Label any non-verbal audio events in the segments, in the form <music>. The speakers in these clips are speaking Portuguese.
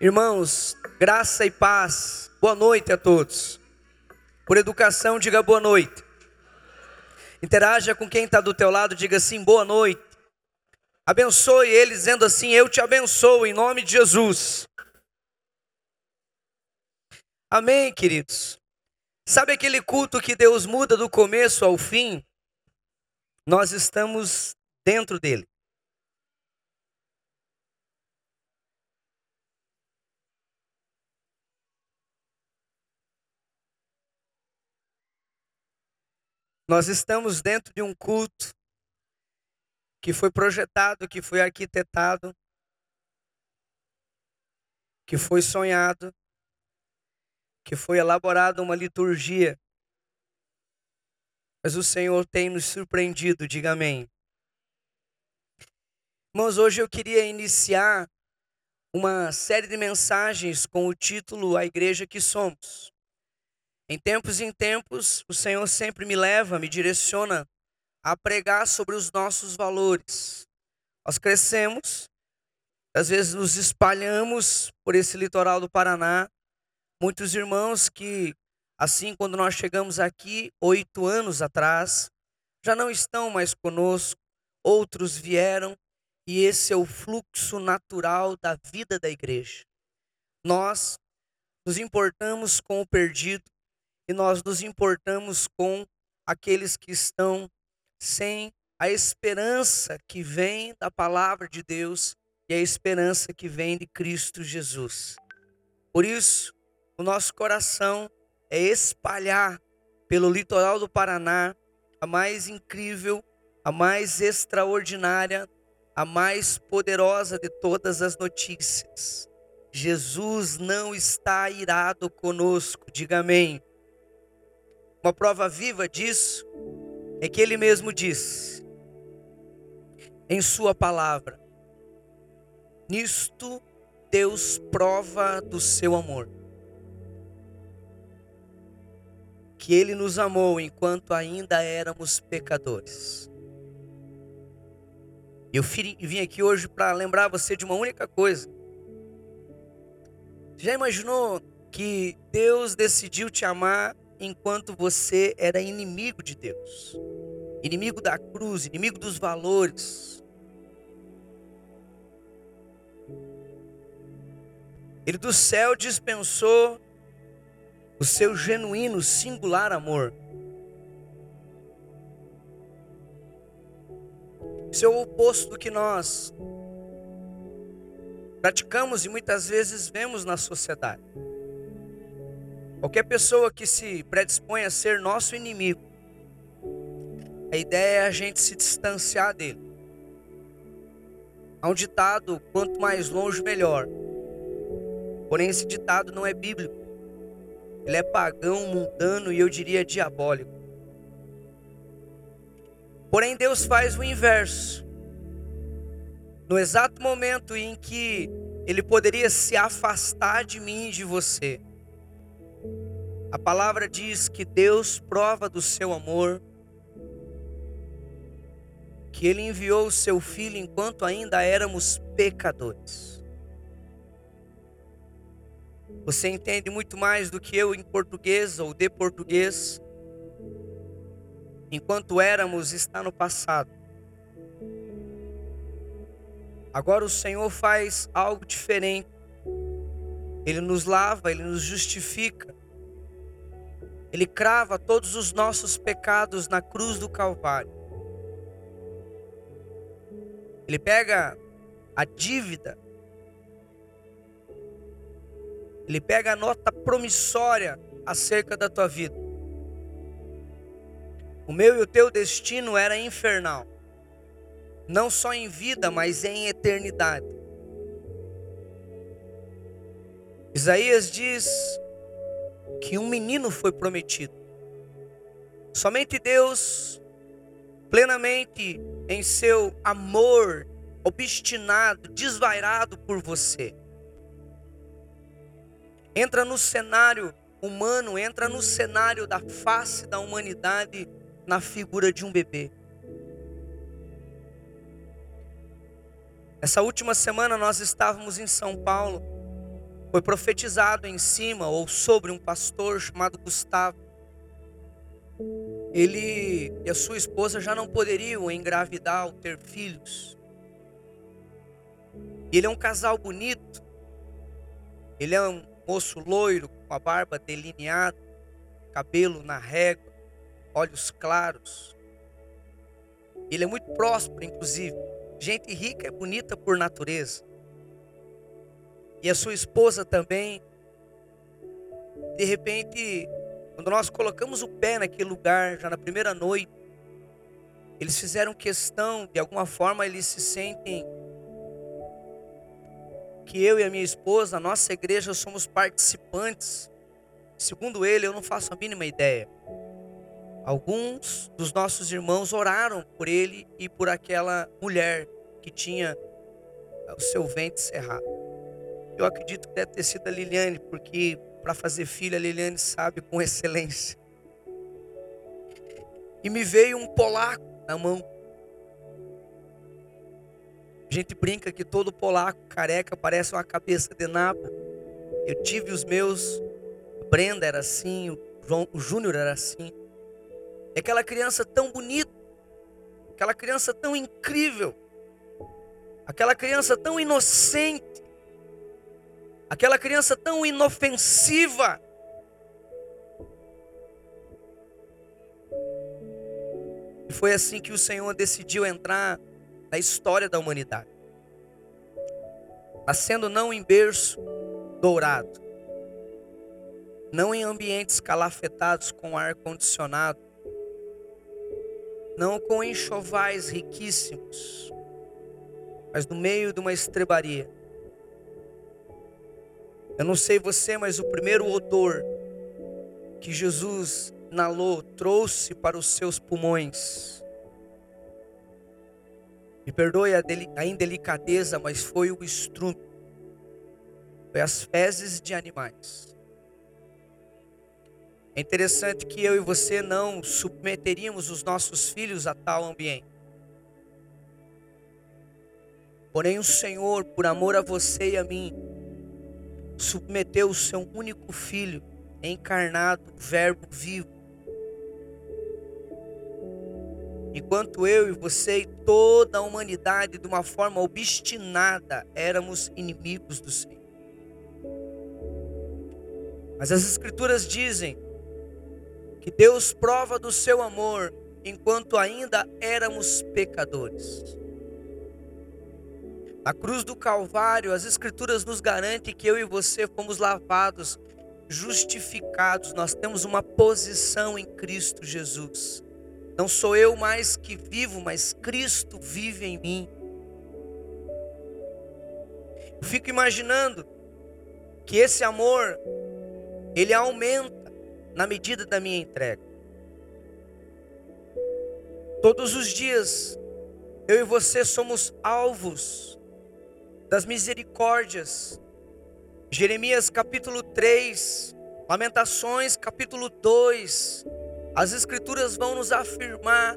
Irmãos, graça e paz, boa noite a todos. Por educação, diga boa noite. Interaja com quem está do teu lado, diga assim, boa noite. Abençoe ele, dizendo assim, eu te abençoo em nome de Jesus. Amém, queridos. Sabe aquele culto que Deus muda do começo ao fim? Nós estamos dentro dele. Nós estamos dentro de um culto que foi projetado, que foi arquitetado, que foi sonhado, que foi elaborada uma liturgia. Mas o Senhor tem nos surpreendido, diga amém. Irmãos, hoje eu queria iniciar uma série de mensagens com o título A Igreja que Somos. Em tempos em tempos, o Senhor sempre me leva, me direciona a pregar sobre os nossos valores. Nós crescemos, às vezes nos espalhamos por esse litoral do Paraná. Muitos irmãos que, assim, quando nós chegamos aqui, oito anos atrás, já não estão mais conosco, outros vieram, e esse é o fluxo natural da vida da igreja. Nós nos importamos com o perdido, e nós nos importamos com aqueles que estão sem a esperança que vem da palavra de Deus e a esperança que vem de Cristo Jesus. Por isso, o nosso coração é espalhar pelo litoral do Paraná a mais incrível, a mais extraordinária, a mais poderosa de todas as notícias. Jesus não está irado conosco, diga amém. Uma prova viva disso é que ele mesmo diz em sua palavra: Nisto Deus prova do seu amor. Que ele nos amou enquanto ainda éramos pecadores. Eu vim aqui hoje para lembrar você de uma única coisa. Já imaginou que Deus decidiu te amar enquanto você era inimigo de Deus, inimigo da cruz, inimigo dos valores. Ele do céu dispensou o seu genuíno, singular amor. Isso é o oposto do que nós praticamos e muitas vezes vemos na sociedade. Qualquer pessoa que se predispõe a ser nosso inimigo, a ideia é a gente se distanciar dele. Há um ditado: quanto mais longe, melhor. Porém, esse ditado não é bíblico. Ele é pagão, mundano e eu diria diabólico. Porém, Deus faz o inverso. No exato momento em que Ele poderia se afastar de mim e de você, a palavra diz que Deus prova do seu amor, que Ele enviou o seu Filho enquanto ainda éramos pecadores. Você entende muito mais do que eu em português ou de português. Enquanto éramos, está no passado. Agora o Senhor faz algo diferente. Ele nos lava, ele nos justifica. Ele crava todos os nossos pecados na cruz do Calvário. Ele pega a dívida, ele pega a nota promissória acerca da tua vida. O meu e o teu destino era infernal, não só em vida, mas em eternidade. Isaías diz que um menino foi prometido. Somente Deus, plenamente em seu amor obstinado, desvairado por você, entra no cenário humano, entra no cenário da face da humanidade na figura de um bebê. Essa última semana nós estávamos em São Paulo foi profetizado em cima ou sobre um pastor chamado Gustavo. Ele e a sua esposa já não poderiam engravidar ou ter filhos. Ele é um casal bonito. Ele é um moço loiro com a barba delineada, cabelo na régua, olhos claros. Ele é muito próspero, inclusive. Gente rica é bonita por natureza. E a sua esposa também. De repente, quando nós colocamos o pé naquele lugar, já na primeira noite, eles fizeram questão, de alguma forma eles se sentem que eu e a minha esposa, a nossa igreja, somos participantes. Segundo ele, eu não faço a mínima ideia. Alguns dos nossos irmãos oraram por ele e por aquela mulher que tinha o seu ventre cerrado. Eu acredito que deve ter sido a Liliane, porque para fazer filho a Liliane sabe com excelência. E me veio um polaco na mão. A gente brinca que todo polaco careca parece uma cabeça de napa. Eu tive os meus, Brenda era assim, o, João, o Júnior era assim. É aquela criança tão bonita, aquela criança tão incrível, aquela criança tão inocente, aquela criança tão inofensiva. E foi assim que o Senhor decidiu entrar na história da humanidade. Nascendo não em berço dourado, não em ambientes calafetados com ar condicionado, não com enxovais riquíssimos, mas no meio de uma estrebaria. Eu não sei você, mas o primeiro odor que Jesus inalou, trouxe para os seus pulmões, me perdoe a, a indelicadeza, mas foi o estrume. Foi as fezes de animais. É interessante que eu e você não submeteríamos os nossos filhos a tal ambiente. Porém, o Senhor, por amor a você e a mim, submeteu o seu único filho, encarnado, Verbo vivo, Enquanto eu e você e toda a humanidade, de uma forma obstinada, éramos inimigos do Senhor. Mas as Escrituras dizem que Deus prova do seu amor enquanto ainda éramos pecadores. Na cruz do Calvário, as Escrituras nos garantem que eu e você fomos lavados, justificados, nós temos uma posição em Cristo Jesus. Não sou eu mais que vivo, mas Cristo vive em mim. Eu fico imaginando que esse amor ele aumenta na medida da minha entrega. Todos os dias eu e você somos alvos das misericórdias. Jeremias capítulo 3, Lamentações capítulo 2, as Escrituras vão nos afirmar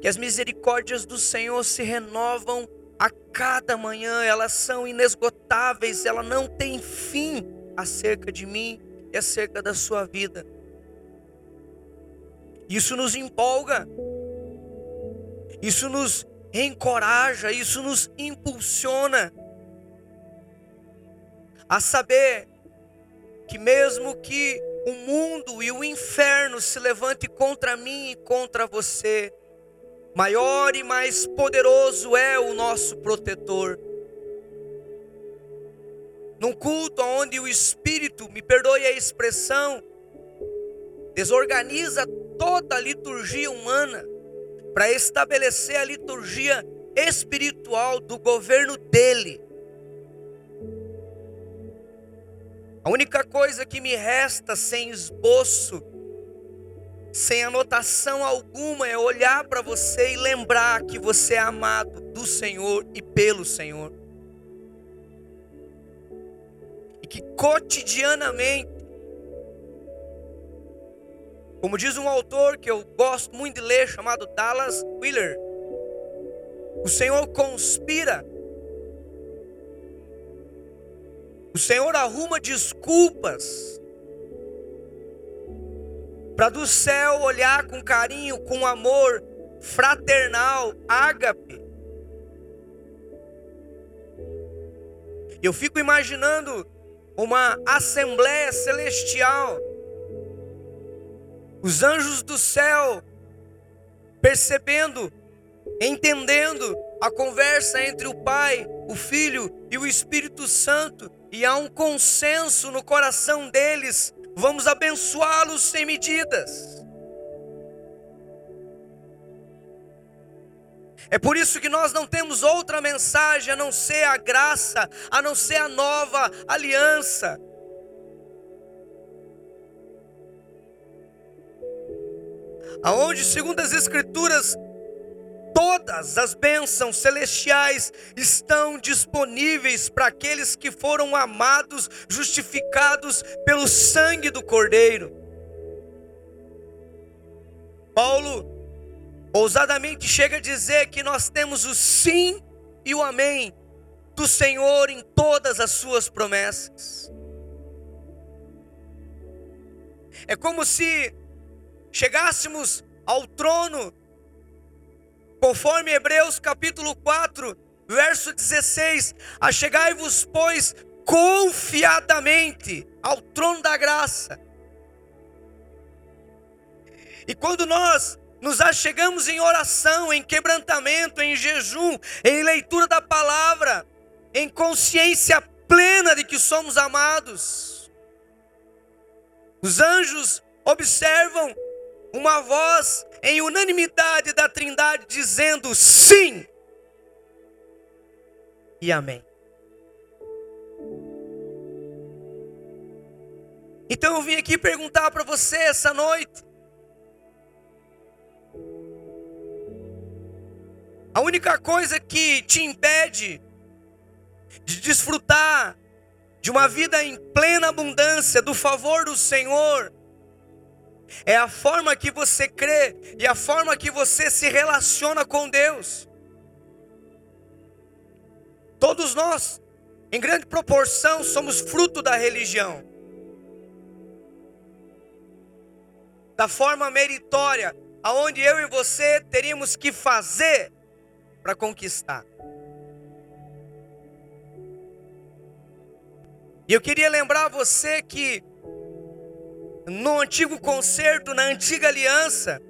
que as misericórdias do Senhor se renovam a cada manhã, elas são inesgotáveis, ela não tem fim acerca de mim e acerca da sua vida. Isso nos empolga, isso nos encoraja, isso nos impulsiona a saber que mesmo que o mundo e o inferno se levante contra mim e contra você, maior e mais poderoso é o nosso protetor. Num culto onde o Espírito, me perdoe a expressão, desorganiza toda a liturgia humana para estabelecer a liturgia espiritual do governo dele. A única coisa que me resta sem esboço, sem anotação alguma, é olhar para você e lembrar que você é amado do Senhor e pelo Senhor. E que cotidianamente, como diz um autor que eu gosto muito de ler, chamado Dallas Wheeler, o Senhor conspira O Senhor arruma desculpas para do céu olhar com carinho, com amor fraternal, ágape. Eu fico imaginando uma assembleia celestial, os anjos do céu percebendo, entendendo a conversa entre o Pai, o Filho e o Espírito Santo, e há um consenso no coração deles: vamos abençoá-los sem medidas. É por isso que nós não temos outra mensagem a não ser a graça, a não ser a nova aliança. Aonde, segundo as Escrituras, todas as bênçãos celestiais estão disponíveis para aqueles que foram amados, justificados pelo sangue do Cordeiro. Paulo ousadamente chega a dizer que nós temos o sim e o amém do Senhor em todas as suas promessas. É como se chegássemos ao trono, conforme Hebreus capítulo 4, verso 16: Achegai-vos, pois, confiadamente ao trono da graça. E quando nós nos achegamos em oração, em quebrantamento, em jejum, em leitura da palavra, em consciência plena de que somos amados. Os anjos observam uma voz em unanimidade da Trindade dizendo sim e amém. Então eu vim aqui perguntar para você essa noite: A única coisa que te impede de desfrutar de uma vida em plena abundância do favor do Senhor é a forma que você crê e a forma que você se relaciona com Deus. Todos nós, em grande proporção, somos fruto da religião. Da forma meritória, aonde eu e você teríamos que fazer para conquistar. E eu queria lembrar você que no antigo concerto, na antiga aliança,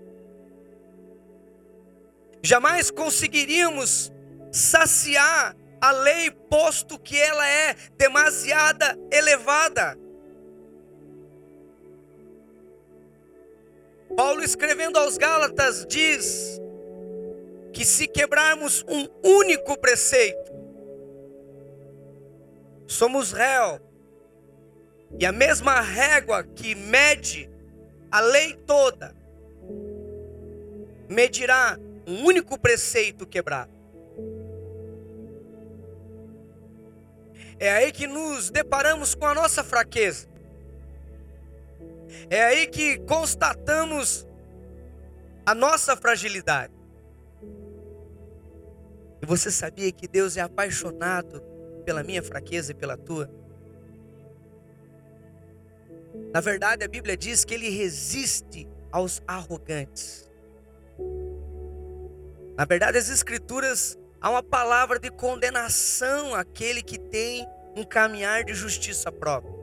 jamais conseguiríamos saciar a lei, posto que ela é demasiada elevada. Paulo escrevendo aos Gálatas diz que se quebrarmos um único preceito, somos réu. E a mesma régua que mede a lei toda, medirá um único preceito quebrado. É aí que nos deparamos com a nossa fraqueza. É aí que constatamos a nossa fragilidade. E você sabia que Deus é apaixonado pela minha fraqueza e pela tua? Na verdade, a Bíblia diz que ele resiste aos arrogantes. Na verdade, as Escrituras há uma palavra de condenação àquele que tem um caminhar de justiça própria.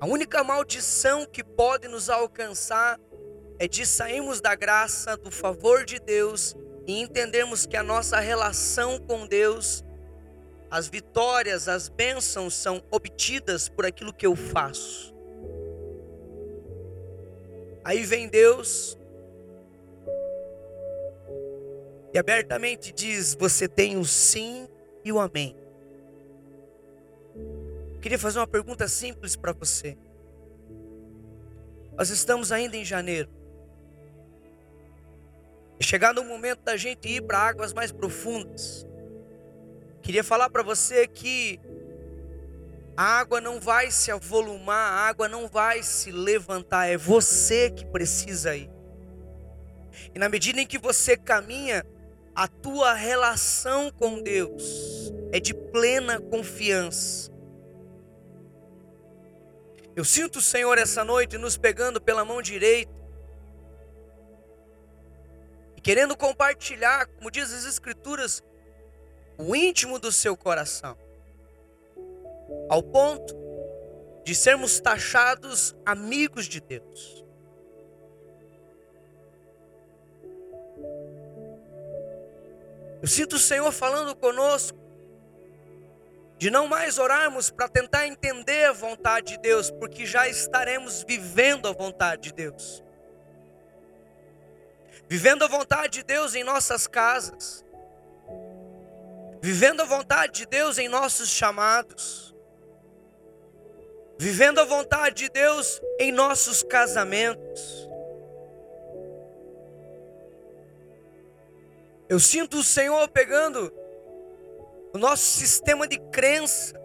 A única maldição que pode nos alcançar é de sairmos da graça, do favor de Deus e entendermos que a nossa relação com Deus, as vitórias, as bênçãos são obtidas por aquilo que eu faço. Aí vem Deus e abertamente diz: Você tem o sim e o amém. Queria fazer uma pergunta simples para você. Nós estamos ainda em janeiro. Chegando o momento da gente ir para águas mais profundas. Queria falar para você que a água não vai se avolumar, a água não vai se levantar, é você que precisa ir. E na medida em que você caminha, a tua relação com Deus é de plena confiança. Eu sinto o Senhor essa noite nos pegando pela mão direita e querendo compartilhar, como diz as Escrituras, o íntimo do seu coração, ao ponto de sermos taxados amigos de Deus. Eu sinto o Senhor falando conosco de não mais orarmos para tentar entender a vontade de Deus, porque já estaremos vivendo a vontade de Deus. Vivendo a vontade de Deus em nossas casas, vivendo a vontade de Deus em nossos chamados, vivendo a vontade de Deus em nossos casamentos. Eu sinto o Senhor pegando o nosso sistema de crença,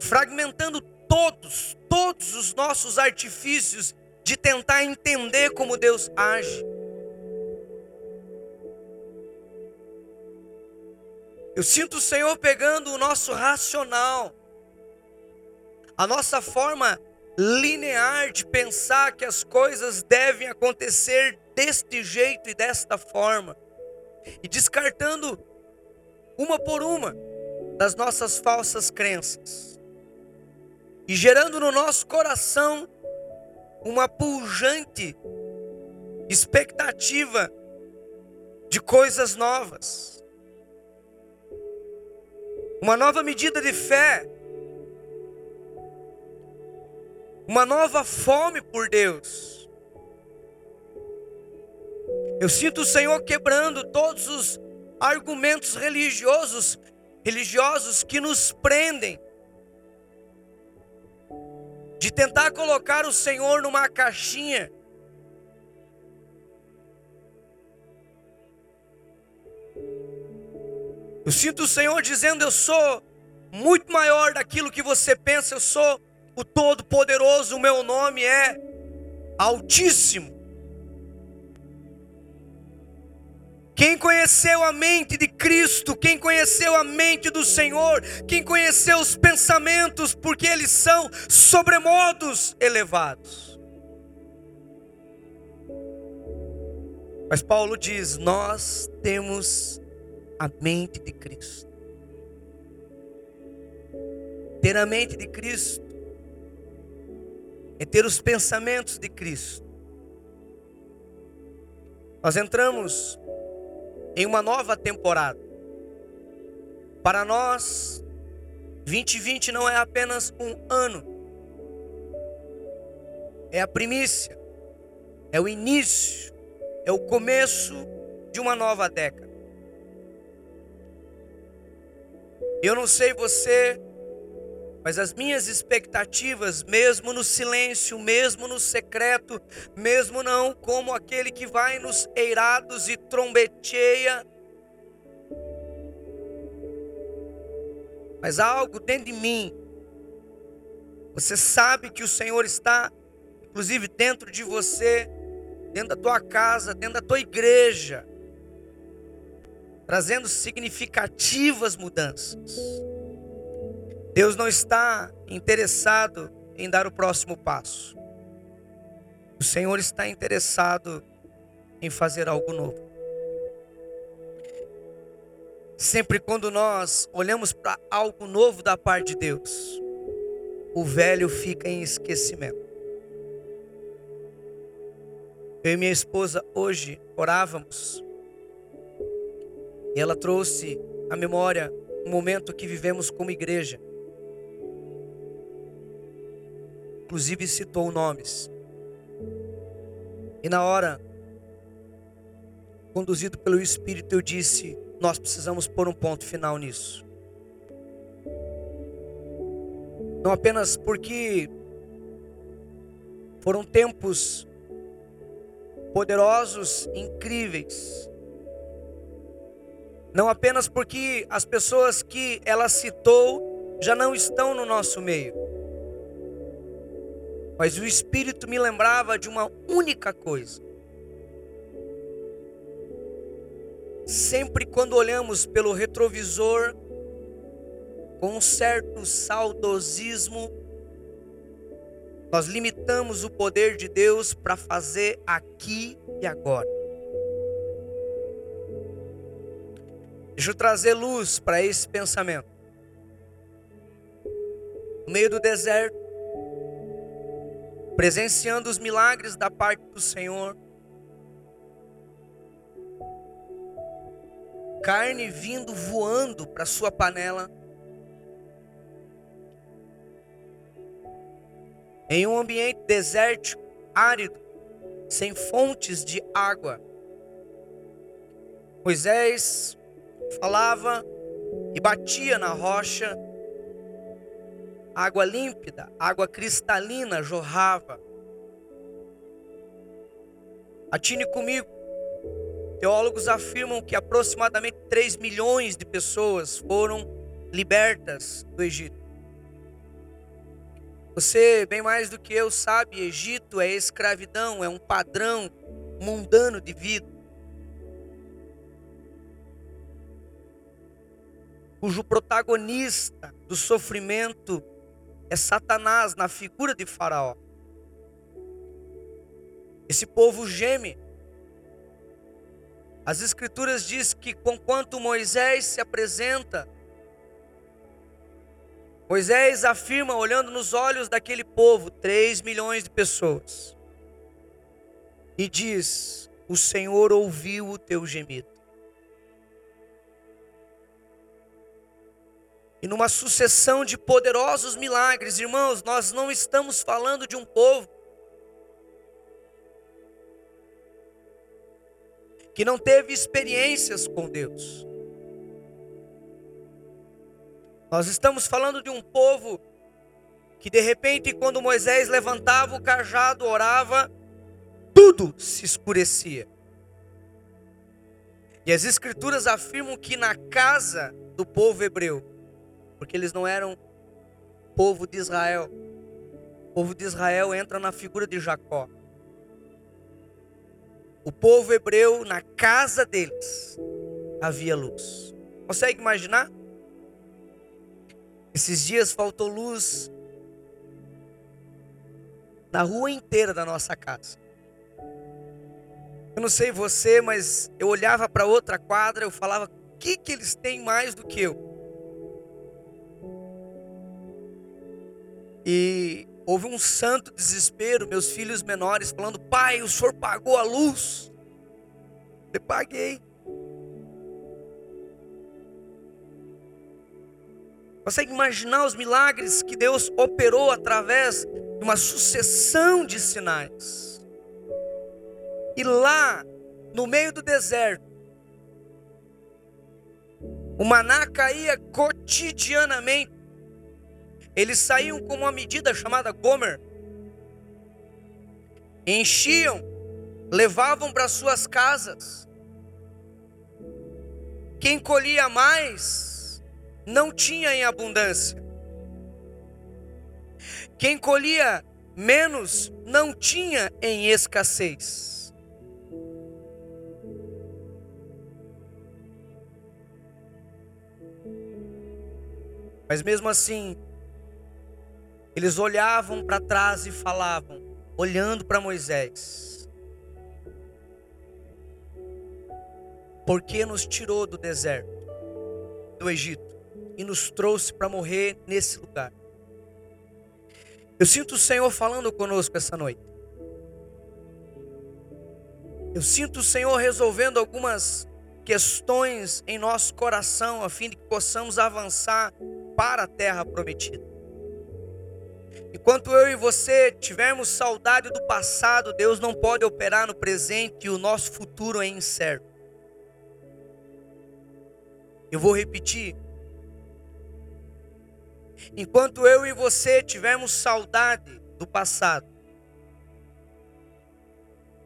fragmentando todos, todos os nossos artifícios de tentar entender como Deus age. Eu sinto o Senhor pegando o nosso racional, a nossa forma linear de pensar que as coisas devem acontecer deste jeito e desta forma, e descartando uma por uma das nossas falsas crenças, e gerando no nosso coração uma pujante expectativa de coisas novas, uma nova medida de fé, uma nova fome por Deus. Eu sinto o Senhor quebrando todos os argumentos religiosos, religiosos que nos prendem de tentar colocar o Senhor numa caixinha. Eu sinto o Senhor dizendo: Eu sou muito maior daquilo que você pensa, eu sou o Todo-Poderoso, o meu nome é Altíssimo. Quem conheceu a mente de Cristo, quem conheceu a mente do Senhor, quem conheceu os pensamentos, porque eles são sobremodos elevados. Mas Paulo diz: Nós temos a mente de Cristo. Ter a mente de Cristo é ter os pensamentos de Cristo. Nós entramos em uma nova temporada. Para nós, 2020 não é apenas um ano, é a primícia, é o início, é o começo de uma nova década. Eu não sei você, mas as minhas expectativas, mesmo no silêncio, mesmo no secreto, mesmo não como aquele que vai nos eirados e trombeteia, mas há algo dentro de mim. Você sabe que o Senhor está, inclusive dentro de você, dentro da tua casa, dentro da tua igreja, trazendo significativas mudanças. Deus não está interessado em dar o próximo passo. O Senhor está interessado em fazer algo novo. Sempre quando nós olhamos para algo novo da parte de Deus, o velho fica em esquecimento. Eu e minha esposa hoje orávamos e ela trouxe à memória um momento que vivemos como igreja. inclusive citou nomes. E na hora, conduzido pelo Espírito, eu disse: Nós precisamos pôr um ponto final nisso. Não apenas porque foram tempos poderosos, incríveis. Não apenas porque as pessoas que ela citou já não estão no nosso meio. Mas o Espírito me lembrava de uma única coisa. Sempre quando olhamos pelo retrovisor com um certo saudosismo, nós limitamos o poder de Deus para fazer aqui e agora. Deixa eu trazer luz para esse pensamento. No meio do deserto, presenciando os milagres da parte do Senhor, carne vindo voando para sua panela, em um ambiente desértico, árido, sem fontes de água. Moisés falava e batia na rocha, água límpida, água cristalina jorrava. Atine comigo. Teólogos afirmam que aproximadamente 3 milhões de pessoas foram libertas do Egito. Você, bem mais do que eu, sabe, Egito é escravidão, é um padrão mundano de vida. Cujo protagonista do sofrimento é Satanás na figura de Faraó. Esse povo geme. As escrituras diz que conquanto Moisés se apresenta Moisés afirma, olhando nos olhos daquele povo, 3 milhões de pessoas, e diz: O Senhor ouviu o teu gemido. E numa sucessão de poderosos milagres, irmãos, nós não estamos falando de um povo que não teve experiências com Deus. Nós estamos falando de um povo que de repente, quando Moisés levantava o cajado, orava, tudo se escurecia. E as escrituras afirmam que na casa do povo hebreu, porque eles não eram povo de Israel, o povo de Israel entra na figura de Jacó. O povo hebreu, na casa deles, havia luz. Consegue imaginar? Esses dias faltou luz na rua inteira da nossa casa. Eu não sei você, mas eu olhava para outra quadra, eu falava: o que, que eles têm mais do que eu? E houve um santo desespero, meus filhos menores falando: pai, o senhor pagou a luz? Eu paguei. Consegue imaginar os milagres que Deus operou através de uma sucessão de sinais? E lá, no meio do deserto, o maná caía cotidianamente. Eles saíam com uma medida chamada Gomer. Enchiam, levavam para suas casas. Quem colhia mais não tinha em abundância. Quem colhia menos não tinha em escassez. Mas mesmo assim, eles olhavam para trás e falavam, olhando para Moisés: Por que nos tirou do deserto, do Egito? e nos trouxe para morrer nesse lugar. Eu sinto o Senhor falando conosco essa noite. Eu sinto o Senhor resolvendo algumas questões em nosso coração a fim de que possamos avançar para a terra prometida. Enquanto eu e você tivermos saudade do passado, Deus não pode operar no presente e o nosso futuro é incerto. Eu vou repetir. Enquanto eu e você tivermos saudade do passado,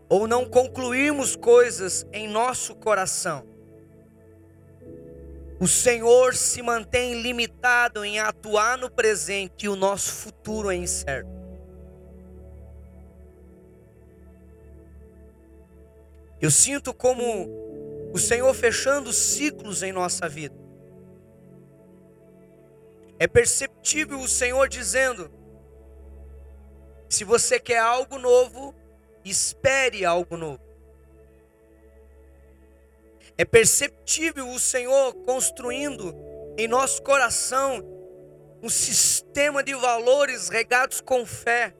ou não concluirmos coisas em nosso coração, o Senhor se mantém limitado em atuar no presente e o nosso futuro é incerto. Eu sinto como o Senhor fechando ciclos em nossa vida. É perceptível o Senhor dizendo: se você quer algo novo, espere algo novo. É perceptível o Senhor construindo em nosso coração um sistema de valores regados com fé,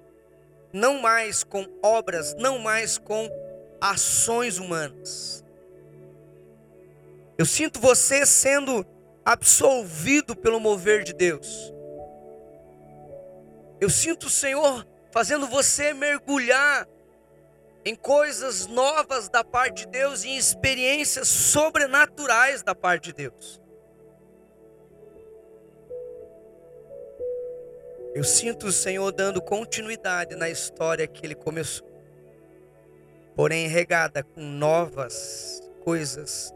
não mais com obras, não mais com ações humanas. Eu sinto você sendo absolvido pelo mover de Deus. Eu sinto o Senhor fazendo você mergulhar em coisas novas da parte de Deus e em experiências sobrenaturais da parte de Deus. Eu sinto o Senhor dando continuidade na história que ele começou, porém regada com novas coisas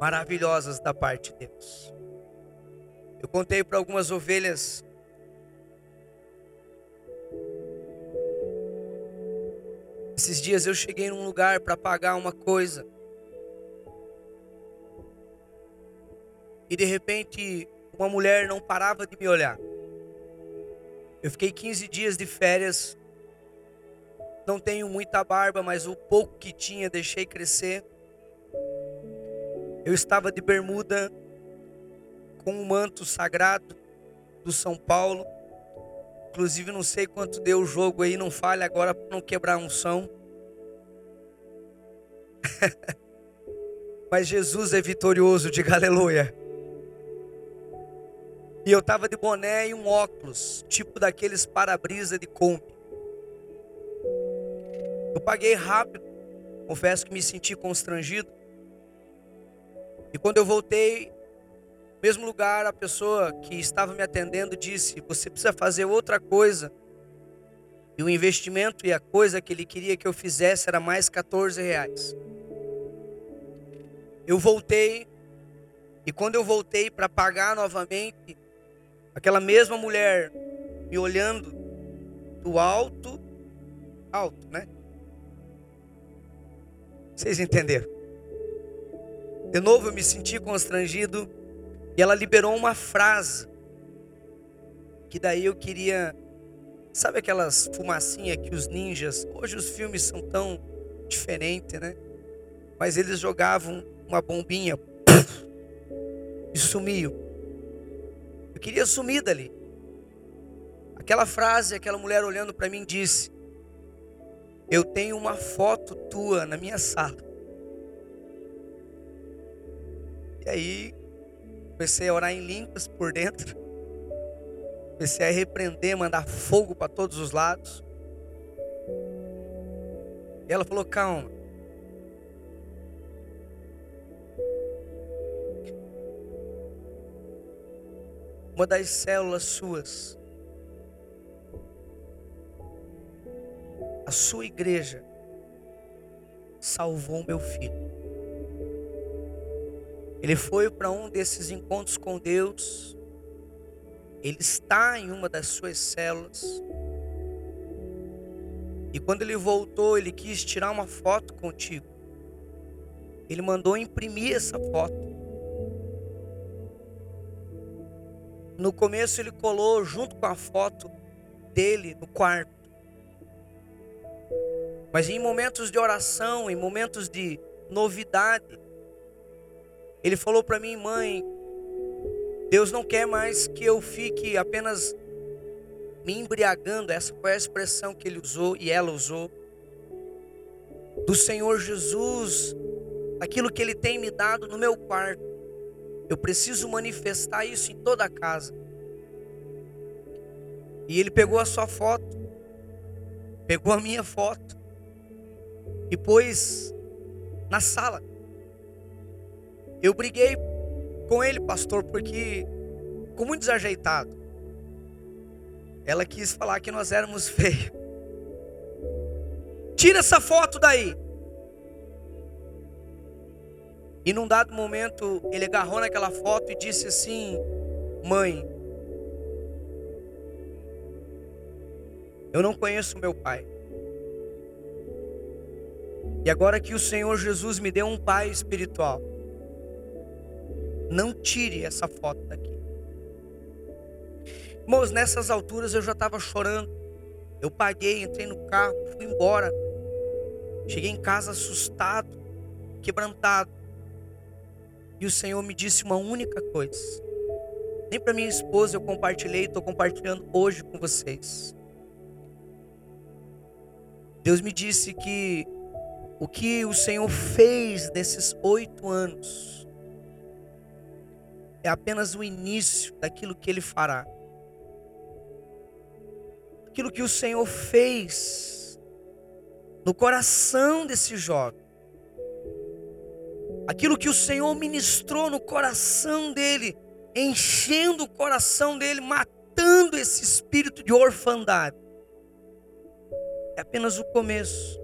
maravilhosas da parte de Deus. Eu contei para algumas ovelhas Esses dias eu cheguei num lugar para pagar uma coisa. E de repente, uma mulher não parava de me olhar. Eu fiquei 15 dias de férias. Não tenho muita barba, mas o pouco que tinha deixei crescer. Eu estava de bermuda com um manto sagrado do São Paulo. Inclusive, não sei quanto deu o jogo aí, não fale agora para não quebrar um som. <laughs> Mas Jesus é vitorioso, diga aleluia. E eu estava de boné e um óculos, tipo daqueles para-brisa de Kombi. Eu paguei rápido, confesso que me senti constrangido. E quando eu voltei, mesmo lugar, a pessoa que estava me atendendo disse: Você precisa fazer outra coisa. E o investimento e a coisa que ele queria que eu fizesse era mais 14 reais. Eu voltei, e quando eu voltei para pagar novamente, aquela mesma mulher me olhando do alto, alto, né? Vocês entenderam? De novo eu me senti constrangido e ela liberou uma frase que daí eu queria, sabe aquelas fumacinhas que os ninjas, hoje os filmes são tão diferentes, né? Mas eles jogavam uma bombinha e sumiu. Eu queria sumir dali. Aquela frase, aquela mulher olhando para mim disse: Eu tenho uma foto tua na minha sala. E aí Comecei a orar em línguas por dentro. Comecei a repreender, mandar fogo para todos os lados. E ela falou: calma. Uma das células suas, a sua igreja, salvou meu filho. Ele foi para um desses encontros com Deus. Ele está em uma das suas células. E quando ele voltou, ele quis tirar uma foto contigo. Ele mandou imprimir essa foto. No começo ele colou junto com a foto dele no quarto. Mas em momentos de oração, em momentos de novidade, ele falou para mim, mãe, Deus não quer mais que eu fique apenas me embriagando. Essa foi a expressão que ele usou e ela usou. Do Senhor Jesus, aquilo que ele tem me dado no meu quarto. Eu preciso manifestar isso em toda a casa. E ele pegou a sua foto, pegou a minha foto e pôs na sala. Eu briguei com ele, pastor, porque ficou muito desajeitado. Ela quis falar que nós éramos <laughs> feios. Tira essa foto daí. E num dado momento, ele agarrou naquela foto e disse assim: Mãe, eu não conheço meu pai. E agora que o Senhor Jesus me deu um pai espiritual, não tire essa foto daqui. Irmãos, nessas alturas eu já estava chorando. Eu paguei, entrei no carro, fui embora. Cheguei em casa assustado, quebrantado. E o Senhor me disse uma única coisa. Nem para minha esposa eu compartilhei, estou compartilhando hoje com vocês. Deus me disse que o que o Senhor fez nesses oito anos é apenas o início daquilo que Ele fará. Aquilo que o Senhor fez no coração desse jovem, aquilo que o Senhor ministrou no coração dele, enchendo o coração dele, matando esse espírito de orfandade é apenas o começo.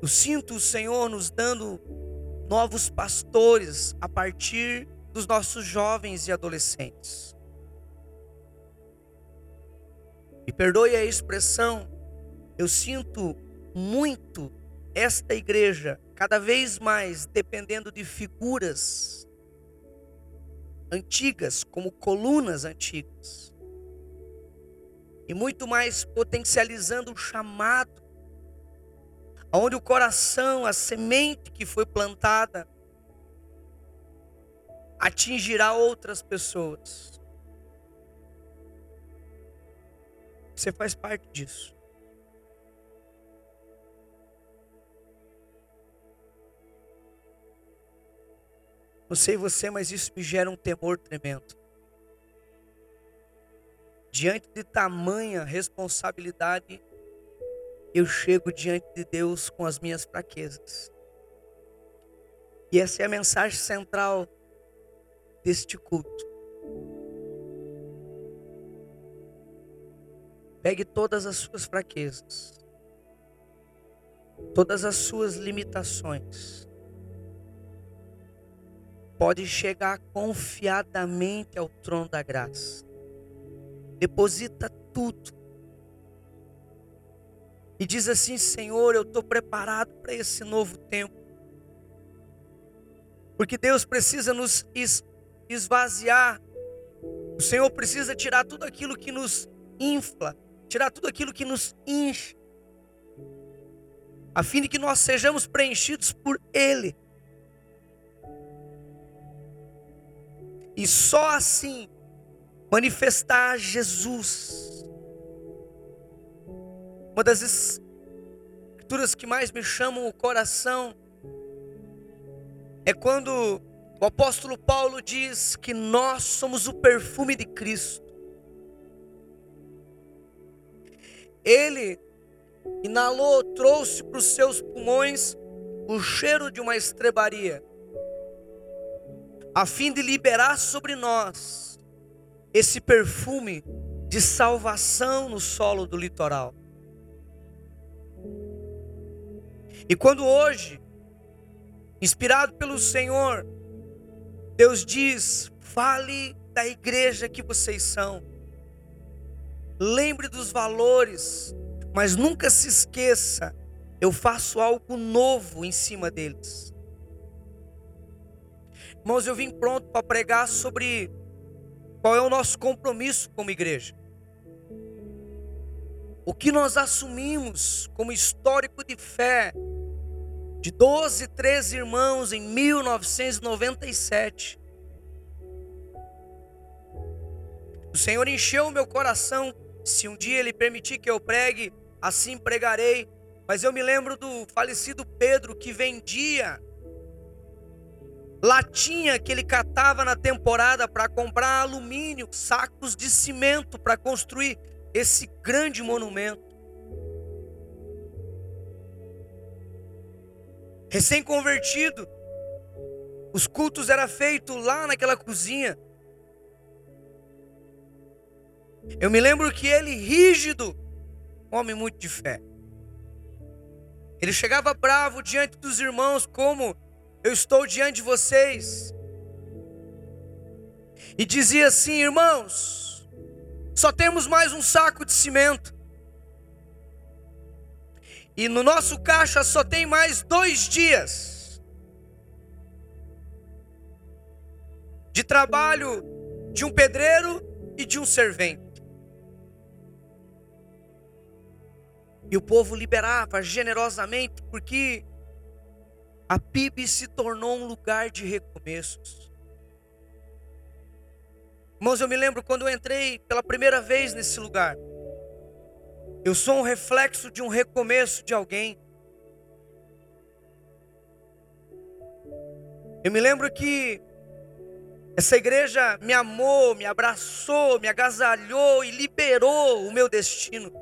Eu sinto o Senhor nos dando novos pastores a partir dos nossos jovens e adolescentes. Me perdoe a expressão, eu sinto muito esta igreja cada vez mais dependendo de figuras antigas, como colunas antigas e muito mais potencializando o chamado, onde o coração, a semente que foi plantada, atingirá outras pessoas. Você faz parte disso. Não sei você, mas isso me gera um temor tremendo diante de tamanha responsabilidade, eu chego diante de Deus com as minhas fraquezas. E essa é a mensagem central deste culto. Pegue todas as suas fraquezas, todas as suas limitações. Pode chegar confiadamente ao trono da graça deposita tudo. E diz assim: Senhor, eu estou preparado para esse novo tempo. Porque Deus precisa nos esvaziar. O Senhor precisa tirar tudo aquilo que nos infla, tirar tudo aquilo que nos enche, a fim de que nós sejamos preenchidos por Ele. E só assim manifestar Jesus. Uma das escrituras que mais me chamam o coração é quando o apóstolo Paulo diz que nós somos o perfume de Cristo. Ele inalou, trouxe para os seus pulmões o cheiro de uma estrebaria, a fim de liberar sobre nós esse perfume de salvação no solo do litoral. E quando hoje, inspirado pelo Senhor, Deus diz: fale da igreja que vocês são, lembre dos valores, mas nunca se esqueça, eu faço algo novo em cima deles. Irmãos, eu vim pronto para pregar sobre qual é o nosso compromisso como igreja? O que nós assumimos como histórico de fé de 12, 13 irmãos em 1997. O Senhor encheu o meu coração. Se um dia Ele permitir que eu pregue, assim pregarei. Mas eu me lembro do falecido Pedro que vendia latinha que ele catava na temporada para comprar alumínio, sacos de cimento para construir esse grande monumento. Recém-convertido, os cultos eram feitos lá naquela cozinha. Eu me lembro que ele, rígido, homem muito de fé, ele chegava bravo diante dos irmãos, como eu estou diante de vocês. E dizia assim: irmãos, só temos mais um saco de cimento. E no nosso caixa só tem mais dois dias de trabalho de um pedreiro e de um servente. E o povo liberava generosamente, porque a PIB se tornou um lugar de recomeços. Irmãos, eu me lembro quando eu entrei pela primeira vez nesse lugar. Eu sou um reflexo de um recomeço de alguém. Eu me lembro que essa igreja me amou, me abraçou, me agasalhou e liberou o meu destino.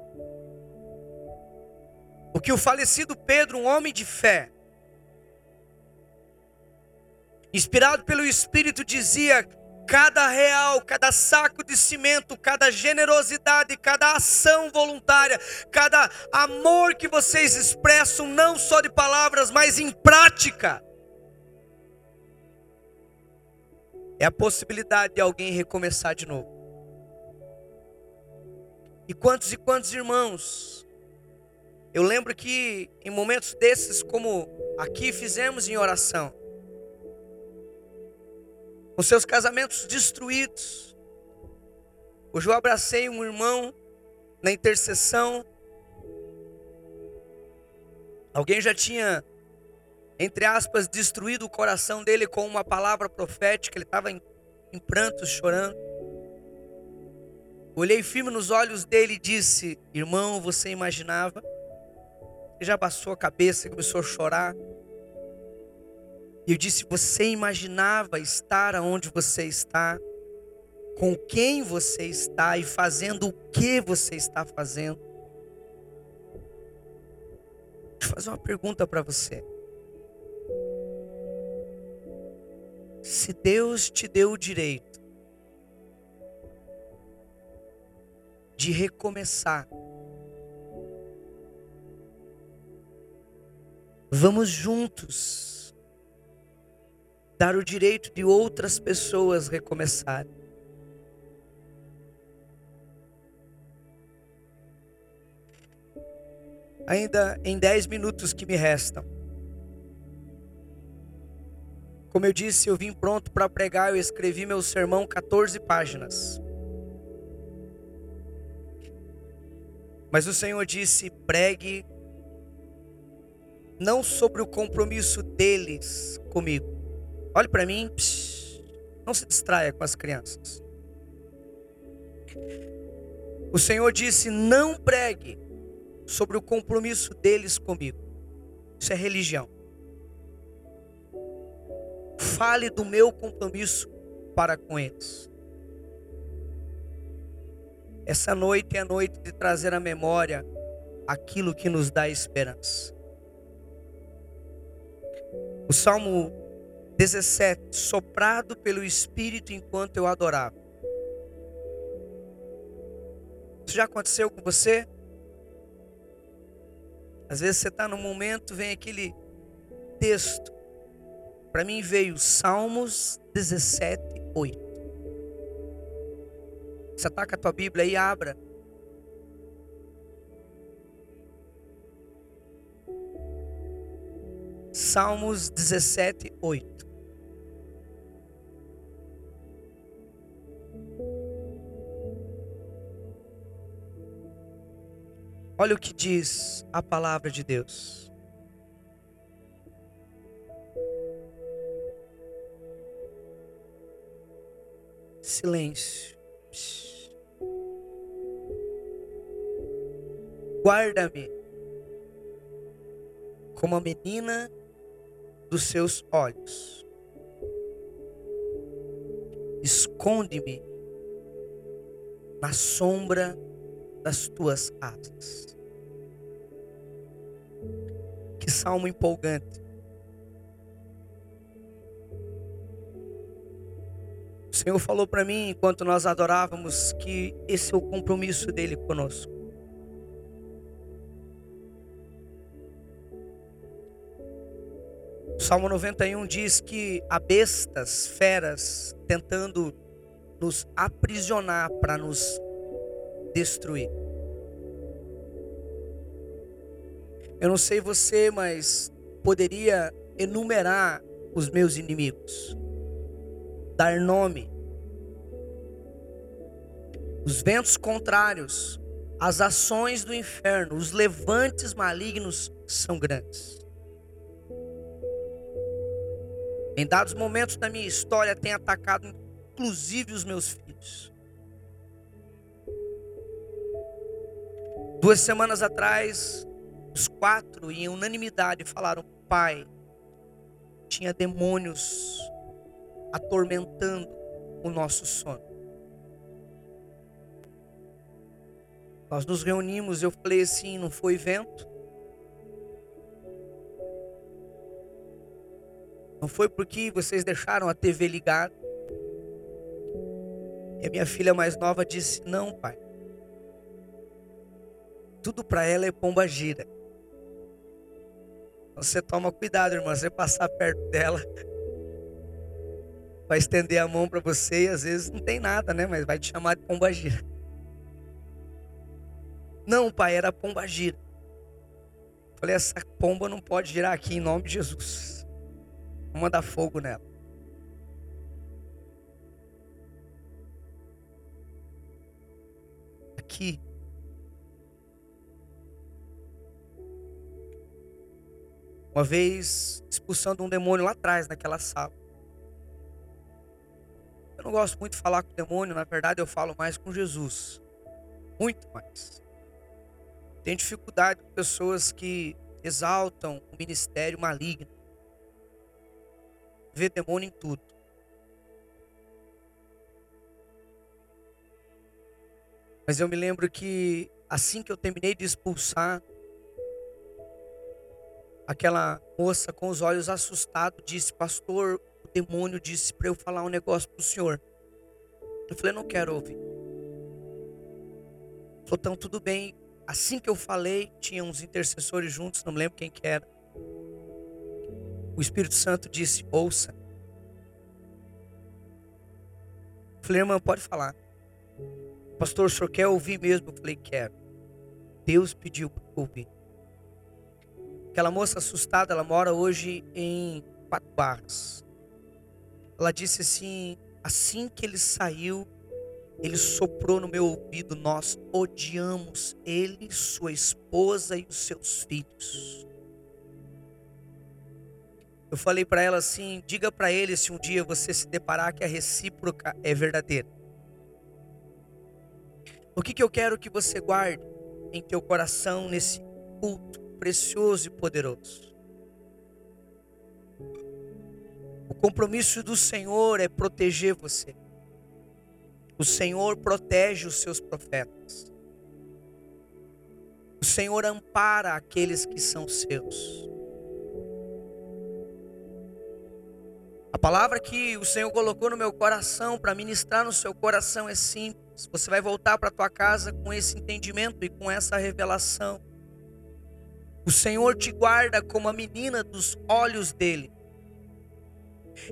Porque o falecido Pedro, um homem de fé, inspirado pelo Espírito, dizia: cada real, cada saco de cimento, cada generosidade, cada ação voluntária, cada amor que vocês expressam, não só de palavras, mas em prática, é a possibilidade de alguém recomeçar de novo. E quantos e quantos irmãos, eu lembro que em momentos desses, como aqui fizemos em oração, com seus casamentos destruídos. Hoje eu abracei um irmão na intercessão. Alguém já tinha, entre aspas, destruído o coração dele com uma palavra profética. Ele estava em, em prantos, chorando. Olhei firme nos olhos dele e disse: Irmão, você imaginava? Ele já passou a cabeça e começou a chorar. E eu disse: Você imaginava estar aonde você está, com quem você está e fazendo o que você está fazendo? Deixa eu fazer uma pergunta para você. Se Deus te deu o direito de recomeçar, vamos juntos dar o direito de outras pessoas recomeçarem. Ainda em dez minutos que me restam. Como eu disse, eu vim pronto para pregar, eu escrevi meu sermão 14 páginas. Mas o Senhor disse: pregue não sobre o compromisso deles comigo, Olhe para mim, não se distraia com as crianças. O Senhor disse: não pregue sobre o compromisso deles comigo. Isso é religião. Fale do meu compromisso para com eles. Essa noite é a noite de trazer à memória aquilo que nos dá esperança. O Salmo 17. Soprado pelo Espírito enquanto eu adorava. Isso já aconteceu com você? Às vezes você está num momento, vem aquele texto. Para mim veio Salmos 17, 8. Você está com a tua Bíblia aí, abra. Salmos 17, 8. Olha o que diz a palavra de Deus. Silêncio. Guarda-me como a menina dos seus olhos. Esconde-me na sombra das tuas asas. Que salmo empolgante. O Senhor falou para mim enquanto nós adorávamos que esse é o compromisso dele conosco. O Salmo 91 diz que há bestas, feras, tentando nos aprisionar para nos destruir. Eu não sei você, mas poderia enumerar os meus inimigos, dar nome. Os ventos contrários, as ações do inferno, os levantes malignos são grandes. Em dados momentos da minha história, tem atacado inclusive os meus filhos. Duas semanas atrás, os quatro, em unanimidade, falaram: Pai, tinha demônios atormentando o nosso sono. Nós nos reunimos, eu falei assim: não foi vento? Não foi porque vocês deixaram a TV ligada? E a minha filha mais nova disse: Não, pai. Tudo para ela é pomba gira. Você toma cuidado, irmã. Você passar perto dela, vai estender a mão para você e às vezes não tem nada, né? Mas vai te chamar de pomba gira. Não, pai, era pomba gira. Falei, essa pomba não pode girar aqui em nome de Jesus. Vou mandar fogo nela. Aqui Uma vez expulsando um demônio lá atrás, naquela sala. Eu não gosto muito de falar com o demônio, na verdade eu falo mais com Jesus. Muito mais. Tem dificuldade com pessoas que exaltam o ministério maligno. Vê demônio em tudo. Mas eu me lembro que assim que eu terminei de expulsar, Aquela moça com os olhos assustados disse: Pastor, o demônio disse para eu falar um negócio para o senhor. Eu falei: Não quero ouvir. Falou: Então, tudo bem. Assim que eu falei, tinha uns intercessores juntos, não me lembro quem que era. O Espírito Santo disse: Ouça. Eu falei: Irmã, pode falar. Pastor, o senhor quer ouvir mesmo? Eu falei: Quero. Deus pediu para ouvir. Aquela moça assustada, ela mora hoje em Quatro Barras. Ela disse assim: assim que ele saiu, ele soprou no meu ouvido: Nós odiamos ele, sua esposa e os seus filhos. Eu falei para ela assim: diga para ele se um dia você se deparar que a recíproca é verdadeira. O que, que eu quero que você guarde em teu coração nesse culto? Precioso e poderoso. O compromisso do Senhor é proteger você. O Senhor protege os seus profetas. O Senhor ampara aqueles que são seus. A palavra que o Senhor colocou no meu coração para ministrar no seu coração é simples. Você vai voltar para tua casa com esse entendimento e com essa revelação. O Senhor te guarda como a menina dos olhos dele.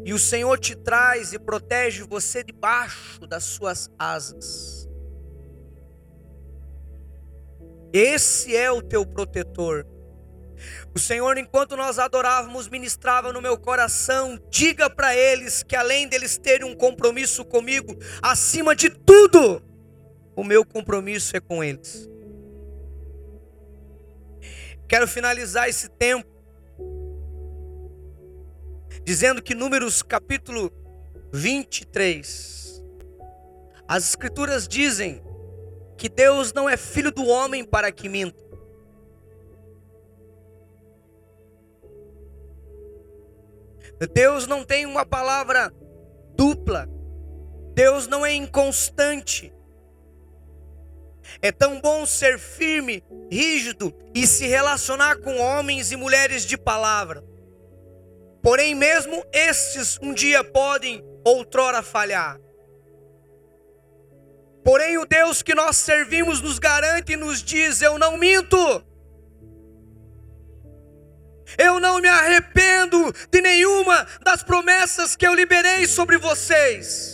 E o Senhor te traz e protege você debaixo das suas asas. Esse é o teu protetor. O Senhor, enquanto nós adorávamos, ministrava no meu coração: diga para eles que além deles terem um compromisso comigo, acima de tudo, o meu compromisso é com eles. Quero finalizar esse tempo dizendo que Números capítulo 23, as Escrituras dizem que Deus não é filho do homem para que minta. Deus não tem uma palavra dupla. Deus não é inconstante. É tão bom ser firme, rígido e se relacionar com homens e mulheres de palavra. Porém, mesmo estes um dia podem outrora falhar. Porém, o Deus que nós servimos nos garante e nos diz: Eu não minto. Eu não me arrependo de nenhuma das promessas que eu liberei sobre vocês.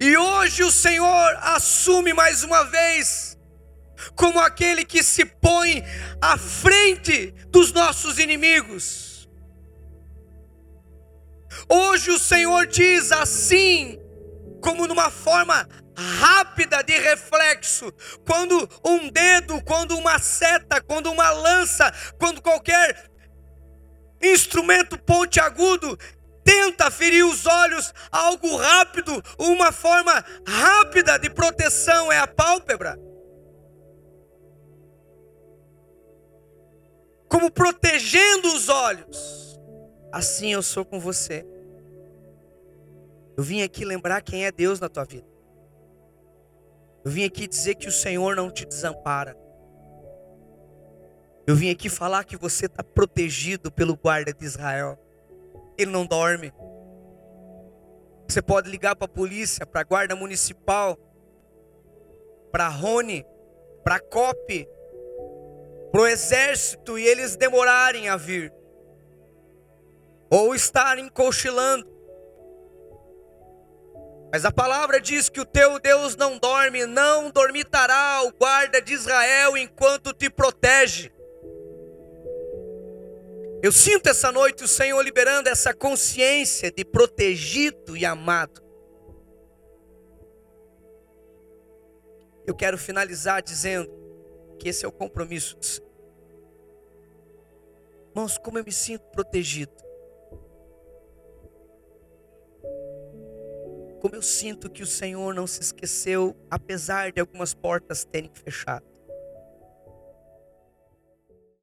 E hoje o Senhor assume mais uma vez como aquele que se põe à frente dos nossos inimigos. Hoje o Senhor diz assim: como numa forma rápida de reflexo, quando um dedo, quando uma seta, quando uma lança, quando qualquer instrumento pontiagudo tenta ferir os olhos, algo rápido, uma forma rápida de proteção é a pálpebra. Como protegendo os olhos. Assim eu sou com você. Eu vim aqui lembrar quem é Deus na tua vida. Eu vim aqui dizer que o Senhor não te desampara. Eu vim aqui falar que você está protegido pelo guarda de Israel. Ele não dorme. Você pode ligar para a polícia, para a guarda municipal, para a Rony, para a COP, para o exército e eles demorarem a vir. Ou estarem cochilando. Mas a palavra diz que o teu Deus não dorme, não dormitará o guarda de Israel enquanto te protege. Eu sinto essa noite o Senhor liberando essa consciência de protegido e amado. Eu quero finalizar dizendo que esse é o compromisso do Senhor. Irmãos, como eu me sinto protegido. Como eu sinto que o Senhor não se esqueceu, apesar de algumas portas terem fechado.